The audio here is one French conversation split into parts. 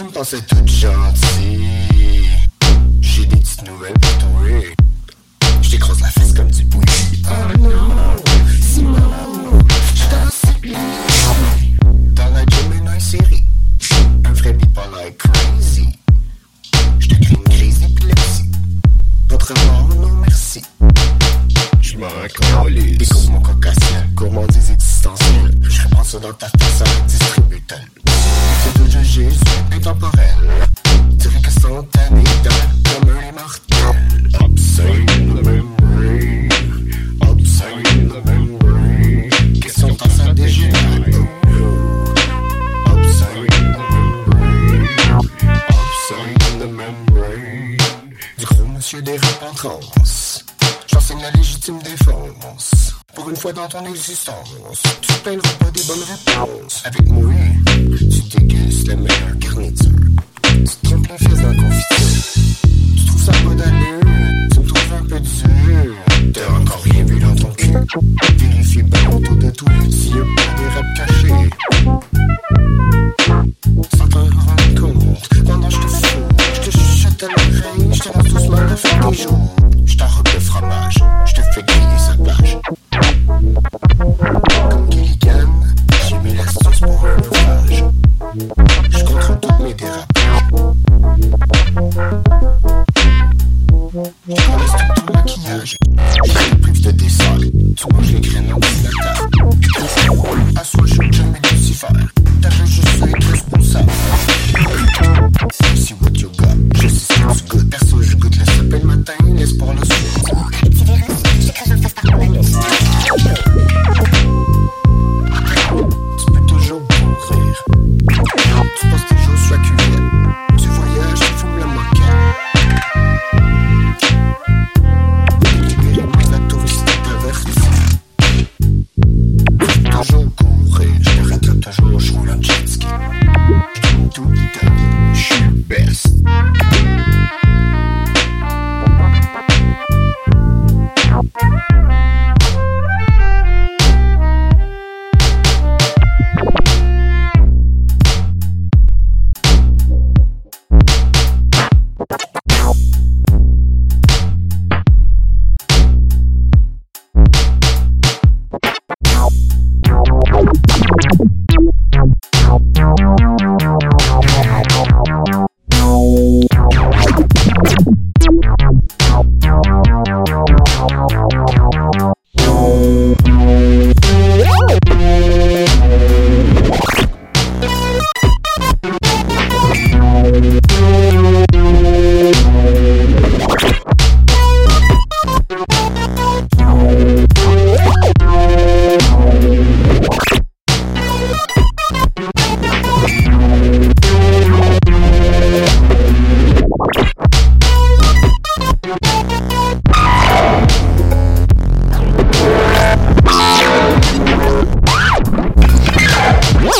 Tu me pensais toute gentille. J'ai des petites nouvelles pour toi. Je t'écrase la fesse comme du bouilli. Oh non, Simon, je t'en Dans la Gemini série, un vrai people like crazy. Je te une crise d'épilepsie. Votre mort, non merci. Je m'en calisse. Découpe mon cocassien, gourmandise existentielle. Je reprends ça dans ta face avec distributeur. C'est de Jésus, intemporel. Dirais que spontané, dans comme un immortel. Obscene the memory. Obscene the memory. Question de temps, ça dégénère. Du gros monsieur des repentrances. La légitime défense. Pour une fois dans ton existence, tu te plaindras pas des bonnes réponses. Avec moi, tu dégustes la meilleure garniture. Tu te trompes la fesse dans la. Tu trouves ça pas d'allure, tu me trouves un peu dur. T'as encore rien vu dans ton cul. Vérifie bien autour de toi s'il y a pas des rêves cachés. Je contrôle toutes mes dérapages. Je connais tout maquillage.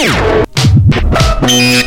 Yeah.